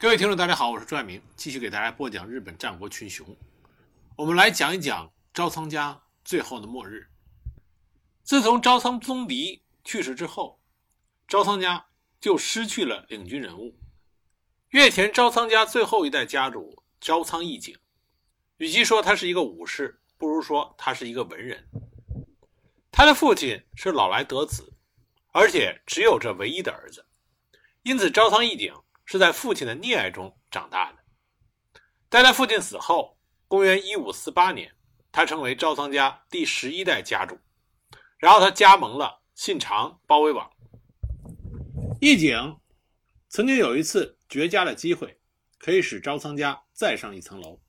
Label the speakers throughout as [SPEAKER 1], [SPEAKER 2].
[SPEAKER 1] 各位听众，大家好，我是朱爱明，继续给大家播讲日本战国群雄。我们来讲一讲朝仓家最后的末日。自从朝仓宗迪去世之后，朝仓家就失去了领军人物。越前朝仓家最后一代家主朝仓义景，与其说他是一个武士，不如说他是一个文人。他的父亲是老来得子，而且只有这唯一的儿子，因此朝仓义景。是在父亲的溺爱中长大的。在他父亲死后，公元一五四八年，他成为招仓家第十一代家主。然后他加盟了信长包围网。义景曾经有一次绝佳的机会，可以使招仓家再上一层楼，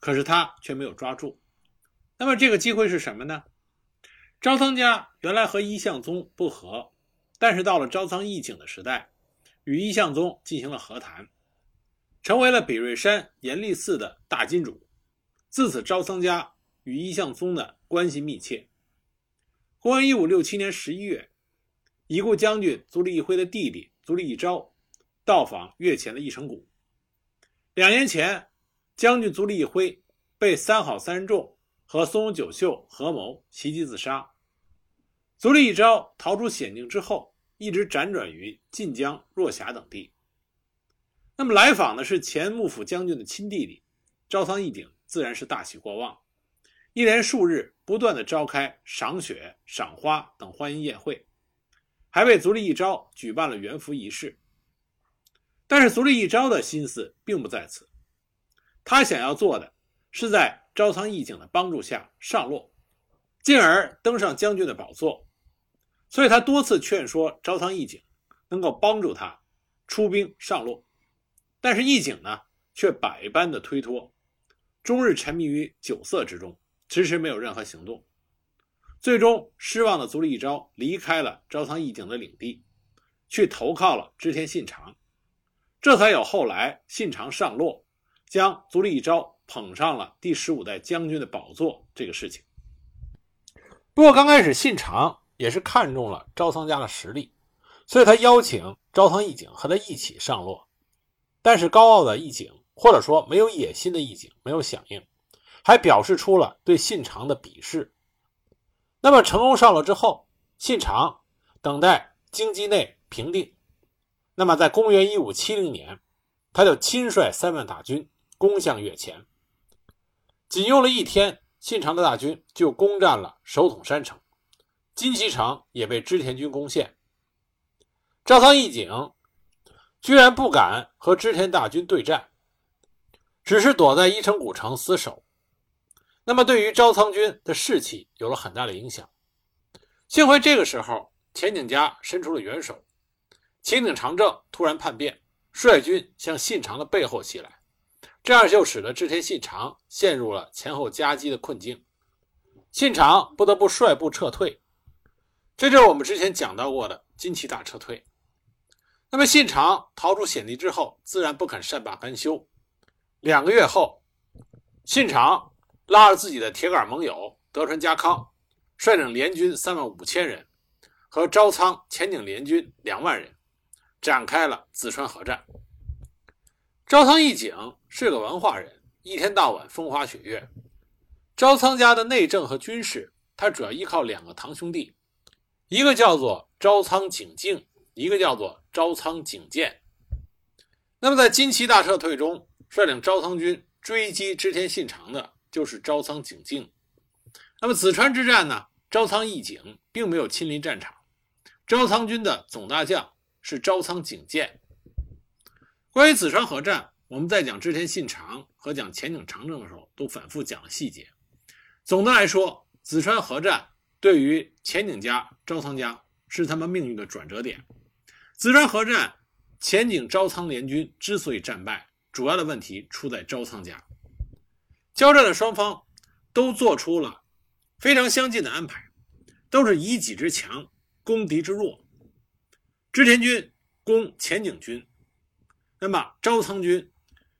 [SPEAKER 1] 可是他却没有抓住。那么这个机会是什么呢？招仓家原来和一向宗不和，但是到了招仓义景的时代。与一向宗进行了和谈，成为了比瑞山严立寺的大金主。自此，招仓家与一向宗的关系密切。公元一五六七年十一月，已故将军足利义辉的弟弟足利义昭到访越前的义城谷。两年前，将军足利义辉被三好三人众和松永久秀合谋袭击自杀。足利义昭逃出险境之后。一直辗转于晋江、若狭等地。那么来访的是前幕府将军的亲弟弟招仓义景，自然是大喜过望，一连数日不断的召开赏雪、赏花等欢迎宴会，还为足利义昭举办了元服仪式。但是足利义昭的心思并不在此，他想要做的是在招仓义景的帮助下上洛，进而登上将军的宝座。所以他多次劝说招仓义景能够帮助他出兵上洛，但是义景呢却百般的推脱，终日沉迷于酒色之中，迟迟没有任何行动。最终失望的足利义昭离开了招仓义景的领地，去投靠了织田信长，这才有后来信长上洛，将足利义昭捧上了第十五代将军的宝座这个事情。不过刚开始信长。也是看中了招仓家的实力，所以他邀请招仓义景和他一起上洛。但是高傲的义景，或者说没有野心的义景，没有响应，还表示出了对信长的鄙视。那么成功上洛之后，信长等待京畿内平定。那么在公元一五七零年，他就亲率三万大军攻向越前，仅用了一天，信长的大军就攻占了首统山城。金崎城也被织田军攻陷，招仓义景居然不敢和织田大军对战，只是躲在伊城古城死守。那么，对于招仓军的士气有了很大的影响。幸亏这个时候前景家伸出了援手，前景长政突然叛变，率军向信长的背后袭来，这样就使得织田信长陷入了前后夹击的困境，信长不得不率部撤退。这就是我们之前讲到过的金崎大撤退。那么信长逃出险地之后，自然不肯善罢甘休。两个月后，信长拉着自己的铁杆盟友德川家康，率领联军三万五千人和招仓前井联军两万人，展开了淄川河战。招仓义景是个文化人，一天到晚风花雪月。招仓家的内政和军事，他主要依靠两个堂兄弟。一个叫做招仓景静，一个叫做招仓景建。那么在金崎大撤退中，率领招仓军追击织田信长的就是招仓景静。那么紫川之战呢？招仓义景并没有亲临战场，招仓军的总大将是招仓景建。关于紫川河战，我们在讲织田信长和讲前景长政的时候，都反复讲了细节。总的来说，紫川河战。对于前景家、招仓家是他们命运的转折点。淄川河战，前景招仓联军之所以战败，主要的问题出在招仓家。交战的双方都做出了非常相近的安排，都是以己之强攻敌之弱。织田军攻前景军，那么招仓军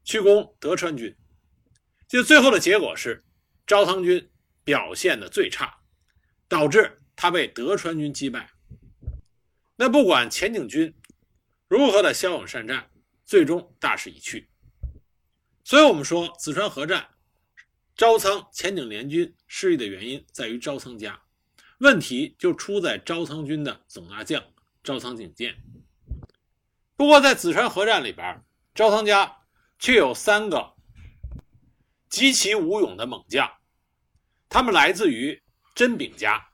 [SPEAKER 1] 去攻德川军，就最后的结果是招仓军表现的最差。导致他被德川军击败。那不管前景军如何的骁勇善战，最终大势已去。所以，我们说淄川河战，招仓前景联军失利的原因在于招仓家，问题就出在招仓军的总大将招仓景建。不过，在淄川河战里边，招仓家却有三个极其武勇的猛将，他们来自于真柄家，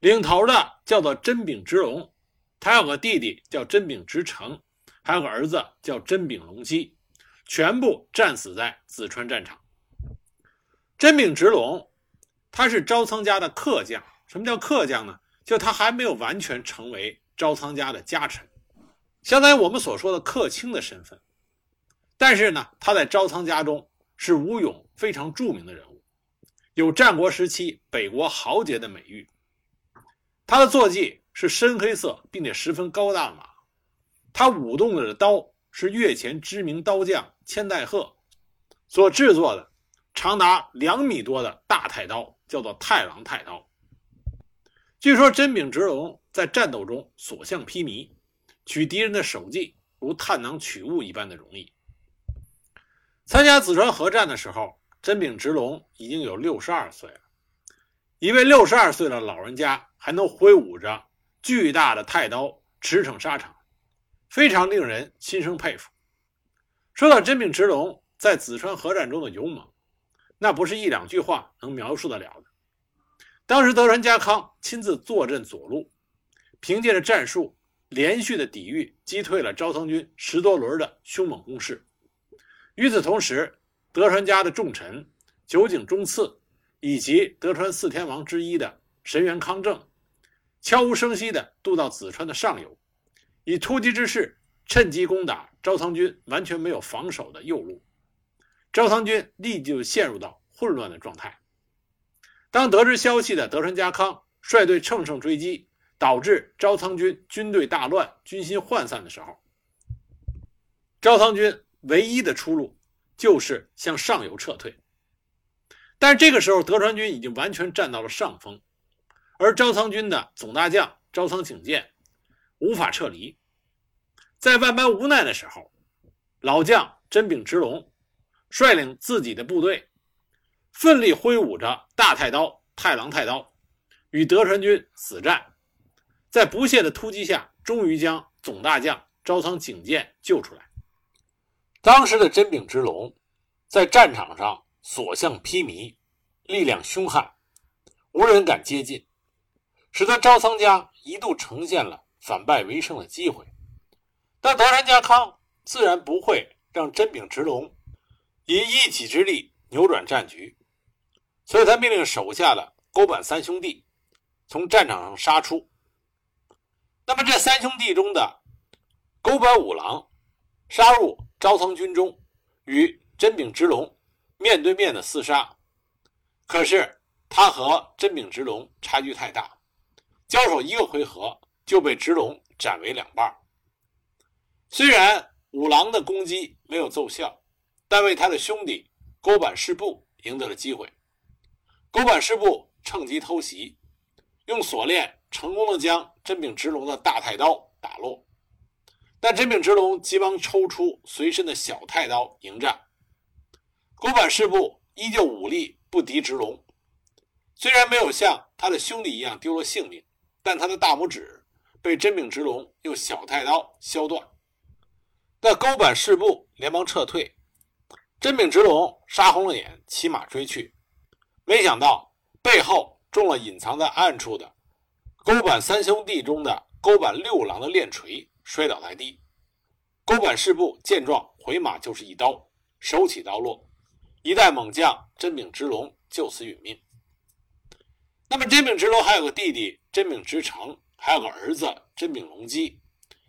[SPEAKER 1] 领头的叫做真柄直龙，他有个弟弟叫真柄直成，还有个儿子叫真柄隆基。全部战死在紫川战场。真柄直龙，他是招仓家的客将。什么叫客将呢？就他还没有完全成为招仓家的家臣，相当于我们所说的客卿的身份。但是呢，他在招仓家中是武勇非常著名的人物，有战国时期北国豪杰的美誉。他的坐骑是深黑色并且十分高大的马，他舞动着的刀。是越前知名刀匠千代鹤所制作的，长达两米多的大太刀，叫做太郎太刀。据说真柄直龙在战斗中所向披靡，取敌人的首级如探囊取物一般的容易。参加紫川河战的时候，真柄直龙已经有六十二岁了。一位六十二岁的老人家还能挥舞着巨大的太刀驰骋沙场。非常令人心生佩服。说到真柄直龙在紫川河战中的勇猛，那不是一两句话能描述得了的。当时德川家康亲自坐镇左路，凭借着战术连续的抵御，击退了昭仓军十多轮的凶猛攻势。与此同时，德川家的重臣酒井忠次以及德川四天王之一的神原康正，悄无声息地渡到淄川的上游。以突击之势趁机攻打招仓军完全没有防守的右路，招仓军立即就陷入到混乱的状态。当得知消息的德川家康率队乘胜追击，导致招仓军军队大乱、军心涣散的时候，招仓军唯一的出路就是向上游撤退。但是这个时候，德川军已经完全占到了上风，而招仓军的总大将招仓景建无法撤离。在万般无奈的时候，老将真柄直龙率领自己的部队，奋力挥舞着大太刀太郎太刀，与德川军死战。在不懈的突击下，终于将总大将朝仓景建救出来。当时的真柄直龙在战场上所向披靡，力量凶悍，无人敢接近，使得招仓家一度呈现了反败为胜的机会。但德川家康自然不会让真柄直龙以一己之力扭转战局，所以他命令手下的沟板三兄弟从战场上杀出。那么这三兄弟中的沟板五郎杀入朝仓军中，与真柄直龙面对面的厮杀。可是他和真柄直龙差距太大，交手一个回合就被直龙斩为两半。虽然五郎的攻击没有奏效，但为他的兄弟勾板师部赢得了机会。勾板师部趁机偷袭，用锁链成功的将真柄直龙的大太刀打落。但真柄直龙急忙抽出随身的小太刀迎战，沟坂师部依旧武力不敌直龙。虽然没有像他的兄弟一样丢了性命，但他的大拇指被真柄直龙用小太刀削断。那沟坂士部连忙撤退，真柄直龙杀红了眼，骑马追去，没想到背后中了隐藏在暗处的沟坂三兄弟中的沟坂六郎的链锤，摔倒在地。沟管事部见状，回马就是一刀，手起刀落，一代猛将真柄直龙就此殒命。那么真柄直龙还有个弟弟真柄直成，还有个儿子真柄隆基。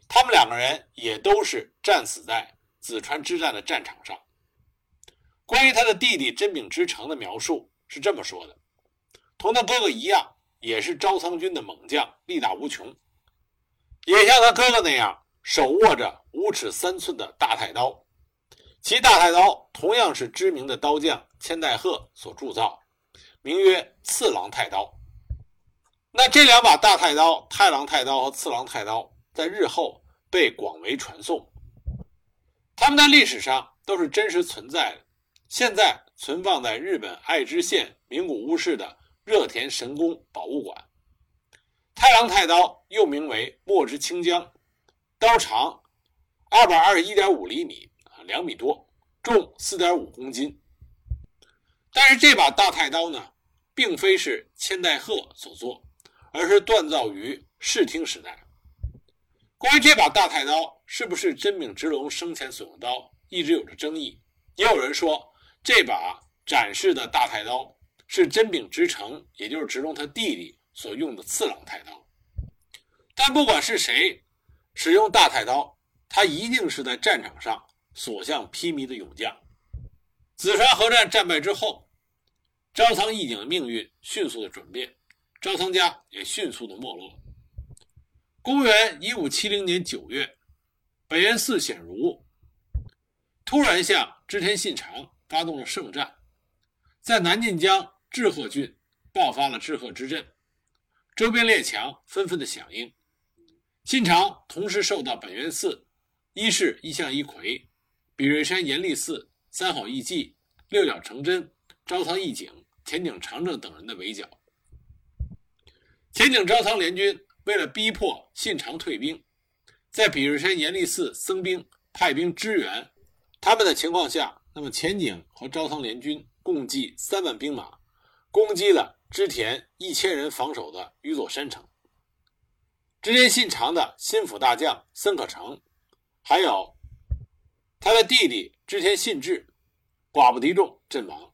[SPEAKER 1] 他们两个人也都是战死在紫川之战的战场上。关于他的弟弟真柄之成的描述是这么说的：同他哥哥一样，也是招仓军的猛将，力大无穷，也像他哥哥那样手握着五尺三寸的大太刀。其大太刀同样是知名的刀匠千代鹤所铸造，名曰次郎太刀。那这两把大太刀，太郎太刀和次郎太刀。在日后被广为传颂，他们在历史上都是真实存在的，现在存放在日本爱知县名古屋市的热田神宫博物馆。太郎太刀又名为墨之清江，刀长二百二十一点五厘米啊，两米多，重四点五公斤。但是这把大太刀呢，并非是千代鹤所作，而是锻造于室町时代。关于这把大太刀是不是真柄直龙生前所用刀，一直有着争议。也有人说，这把展示的大太刀是真柄直成，也就是直龙他弟弟所用的次郎太刀。但不管是谁使用大太刀，他一定是在战场上所向披靡的勇将。紫川河战战败之后，朝仓义景的命运迅速的转变，朝仓家也迅速的没落。公元一五七零年九月，北原寺显如突然向织田信长发动了圣战，在南近江志贺郡爆发了志贺之阵，周边列强纷纷的响应。信长同时受到本原寺、一世一向一葵、比瑞山严立寺、三好义继、六角成真、朝仓义景、前井长政等人的围剿。前井朝仓联军。为了逼迫信长退兵，在比瑞山严立寺僧兵派兵支援他们的情况下，那么前景和朝仓联军共计三万兵马，攻击了织田一千人防守的宇佐山城。织田信长的心腹大将森可成，还有他的弟弟织田信治，寡不敌众阵亡。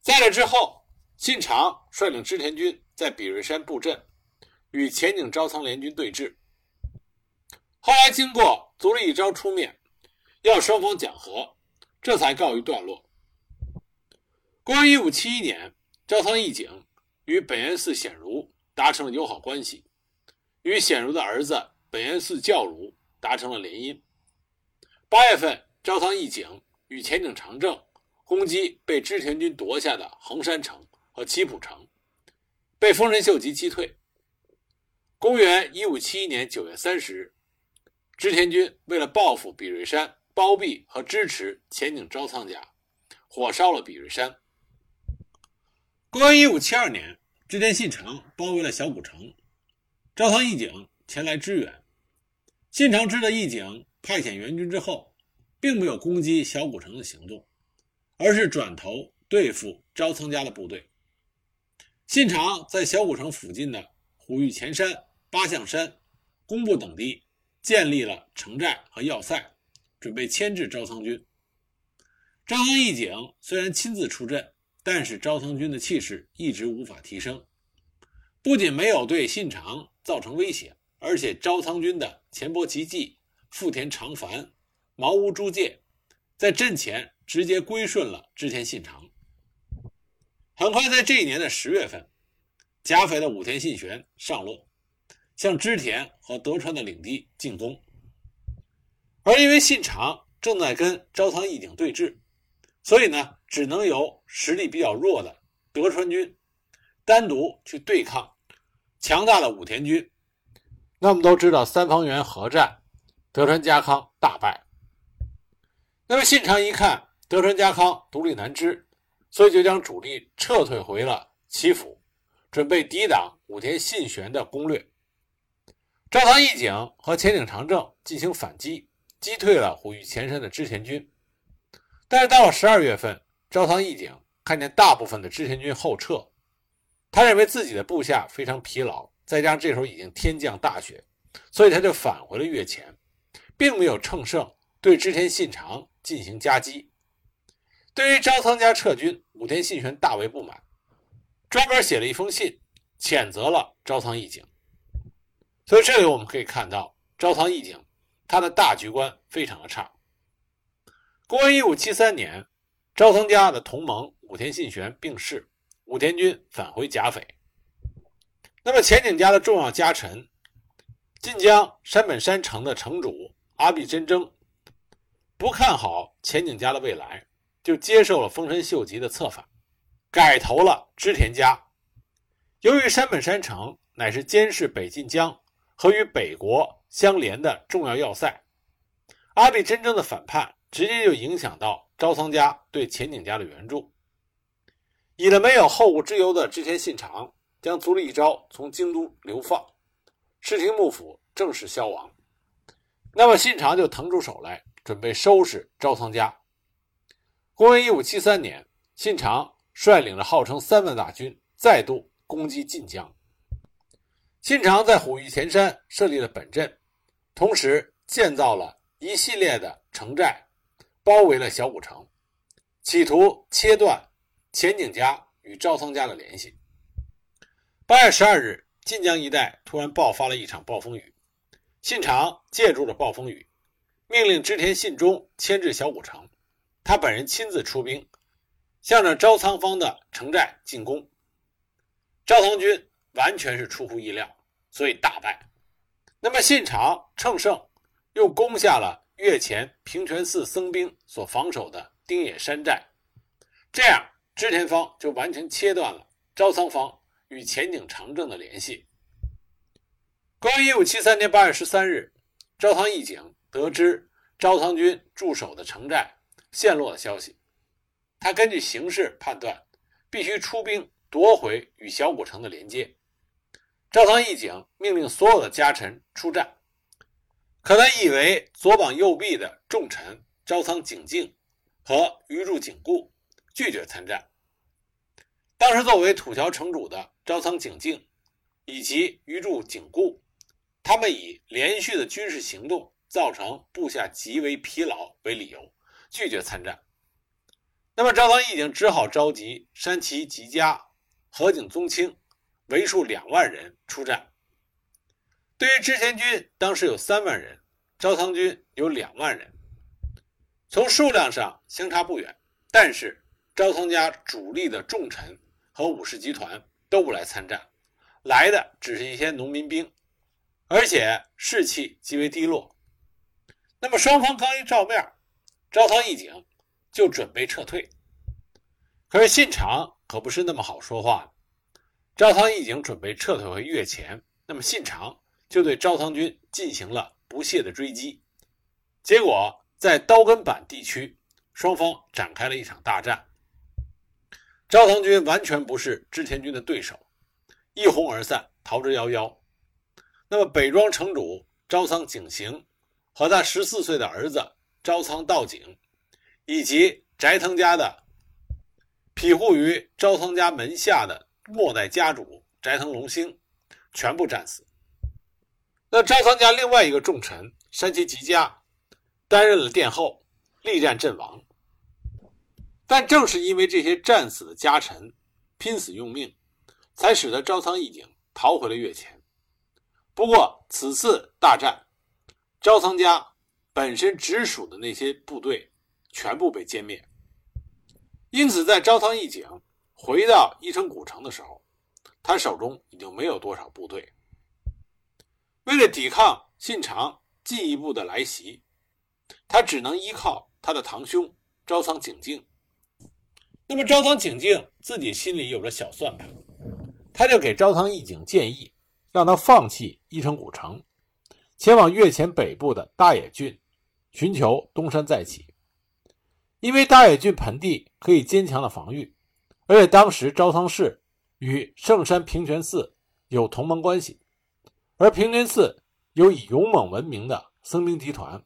[SPEAKER 1] 在这之后，信长率领织田军在比瑞山布阵。与前景昭仓联军对峙，后来经过足利义昭出面，要双方讲和，这才告一段落。公元一五七一年，朝仓义景与本原寺显如达成了友好关系，与显如的儿子本原寺教如达成了联姻。八月份，朝仓义景与前景长政攻击被织田军夺下的横山城和岐浦城，被丰臣秀吉击退。公元一五七一年九月三十日，织田军为了报复比瑞山包庇和支持前景朝仓家，火烧了比瑞山。公元一五七二年，织田信长包围了小古城，朝仓义景前来支援。信长知道义景派遣援军之后，并没有攻击小古城的行动，而是转头对付朝仓家的部队。信长在小古城附近的虎峪前山。八象山、工部等地建立了城寨和要塞，准备牵制朝仓军。朝仓义景虽然亲自出阵，但是朝仓军的气势一直无法提升，不仅没有对信长造成威胁，而且朝仓军的前波吉继、富田长繁、茅屋朱介在阵前直接归顺了织田信长。很快，在这一年的十月份，甲斐的武田信玄上洛。向织田和德川的领地进攻，而因为信长正在跟朝仓义景对峙，所以呢，只能由实力比较弱的德川军单独去对抗强大的武田军。那我们都知道，三方原合战，德川家康大败。那么信长一看德川家康独立难支，所以就将主力撤退回了岐阜，准备抵挡武田信玄的攻略。朝仓义景和前井长政进行反击，击退了虎御前山的织田军。但是到了十二月份，朝仓义景看见大部分的织田军后撤，他认为自己的部下非常疲劳，再加上这时候已经天降大雪，所以他就返回了越前，并没有乘胜对织田信长进行夹击。对于朝仓家撤军，武田信玄大为不满，专门写了一封信，谴责了朝仓义景。所以这里我们可以看到，朝仓义景他的大局观非常的差。公元一五七三年，朝仓家的同盟武田信玄病逝，武田军返回甲斐。那么前景家的重要家臣晋江山本山城的城主阿比真争不看好前景家的未来，就接受了丰臣秀吉的策反，改投了织田家。由于山本山城乃是监视北近江。和与北国相连的重要要塞，阿比真正的反叛，直接就影响到招仓家对前景家的援助。以了没有后顾之忧的织田信长，将足利义昭从京都流放，室町幕府正式消亡。那么信长就腾出手来，准备收拾招仓家。公元一五七三年，信长率领着号称三万大军，再度攻击晋江。信长在虎御前山设立了本阵，同时建造了一系列的城寨，包围了小古城，企图切断前景家与招仓家的联系。八月十二日，晋江一带突然爆发了一场暴风雨，信长借助了暴风雨，命令织田信忠牵制小古城，他本人亲自出兵，向着招仓方的城寨进攻。招仓军。完全是出乎意料，所以大败。那么信长乘胜，又攻下了越前平泉寺僧兵所防守的丁野山寨，这样织田方就完全切断了招仓方与前景长政的联系。公元一五七三年八月十三日，朝仓义景得知招仓军驻守的城寨陷落的消息，他根据形势判断，必须出兵夺回与小古城的连接。朝仓义景命令所有的家臣出战，可他以为左膀右臂的重臣招仓景镜和鱼住景固拒绝参战。当时作为土桥城主的招仓景镜以及鱼住景固，他们以连续的军事行动造成部下极为疲劳为理由，拒绝参战。那么赵仓义景只好召集山崎吉家、河井宗清。为数两万人出战。对于织田军，当时有三万人，招仓军有两万人，从数量上相差不远。但是招仓家主力的重臣和武士集团都不来参战，来的只是一些农民兵，而且士气极为低落。那么双方刚一照面，招仓义景就准备撤退。可是信长可不是那么好说话的。招仓义景准备撤退回越前，那么信长就对招仓军进行了不懈的追击，结果在刀根坂地区，双方展开了一场大战。招仓军完全不是织田军的对手，一哄而散，逃之夭夭。那么北庄城主朝仓景行和他十四岁的儿子朝仓道景，以及斋藤家的庇护于招仓家门下的。末代家主斋藤龙兴全部战死。那招仓家另外一个重臣山崎吉家担任了殿后，力战阵亡。但正是因为这些战死的家臣拼死用命，才使得招仓义景逃回了越前。不过此次大战，招仓家本身直属的那些部队全部被歼灭，因此在招仓义景。回到伊城古城的时候，他手中已经没有多少部队。为了抵抗信长进一步的来袭，他只能依靠他的堂兄招仓景静。那么招仓景静自己心里有着小算盘，他就给招仓义景建议，让他放弃伊城古城，前往越前北部的大野郡，寻求东山再起。因为大野郡盆地可以坚强的防御。而且当时招仓氏与圣山平泉寺有同盟关系，而平泉寺有以勇猛闻名的僧兵集团，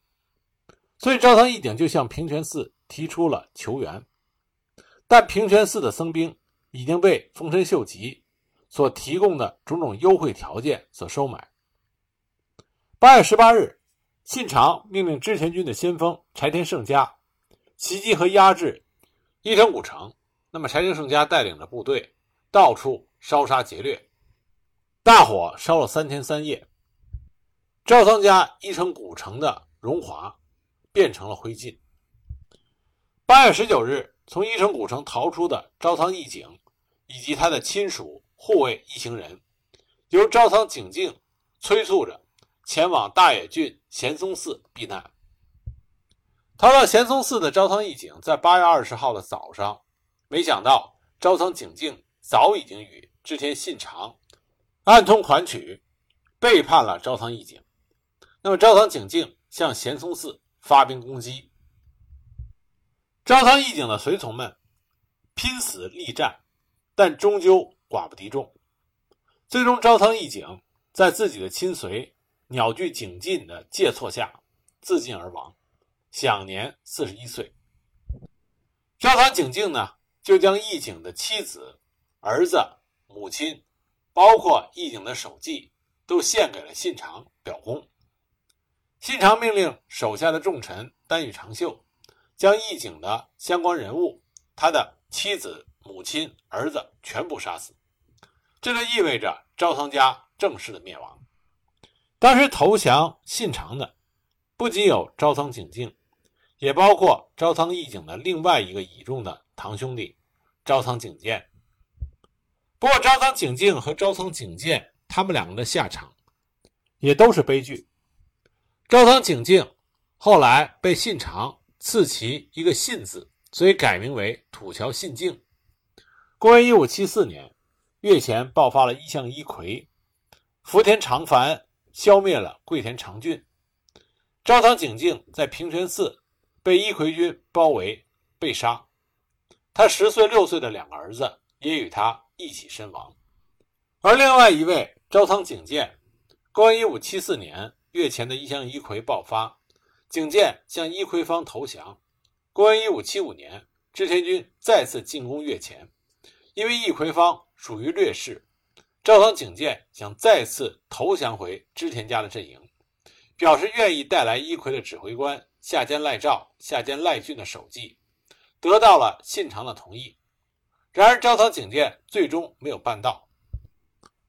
[SPEAKER 1] 所以招仓义景就向平泉寺提出了求援。但平泉寺的僧兵已经被丰臣秀吉所提供的种种优惠条件所收买。八月十八日，信长命令织田军的先锋柴田胜家袭击和压制伊藤古城。那么，柴田胜家带领着部队到处烧杀劫掠，大火烧了三天三夜。赵仓家一城古城的荣华变成了灰烬。八月十九日，从一城古城逃出的招仓义景以及他的亲属护卫一行人，由招仓景静催促着前往大野郡贤松寺避难。逃到贤松寺的招仓义景，在八月二十号的早上。没想到招仓景静早已经与织田信长暗通款曲，背叛了朝仓义景。那么朝仓景静向贤松寺发兵攻击。招仓义景的随从们拼死力战，但终究寡不敌众。最终，招仓义景在自己的亲随鸟居景进的介错下自尽而亡，享年四十一岁。招仓景进呢，就将义景的妻子、儿子、母亲，包括义景的手记，都献给了信长表功。信长命令手下的重臣丹羽长秀。将义景的相关人物，他的妻子、母亲、儿子全部杀死，这就意味着招仓家正式的灭亡。当时投降信长的，不仅有招仓景静，也包括招仓义景的另外一个倚重的堂兄弟招仓景建。不过，招仓景静和招仓景建他们两个的下场，也都是悲剧。招仓景静后来被信长。赐其一个“信”字，所以改名为土桥信静。公元一五七四年，越前爆发了一向一揆，福田长繁消灭了桂田长俊。招仓景静在平泉寺被一揆军包围，被杀。他十岁、六岁的两个儿子也与他一起身亡。而另外一位招仓景建，公元一五七四年，越前的一向一揆爆发。景建向伊葵方投降。公元一五七五年，织田军再次进攻越前，因为伊葵方属于劣势，朝仓景建想再次投降回织田家的阵营，表示愿意带来伊葵的指挥官下间赖照、下间赖俊的首级，得到了信长的同意。然而，朝仓景建最终没有办到，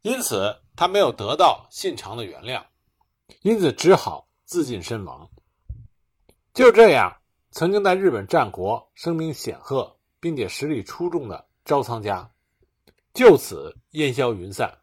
[SPEAKER 1] 因此他没有得到信长的原谅，因此只好自尽身亡。就这样，曾经在日本战国声名显赫，并且实力出众的招仓家，就此烟消云散。